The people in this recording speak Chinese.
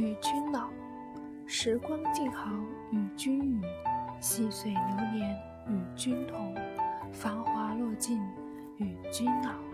与君老时光静好与君语。细水流年与君同繁华落尽与君老。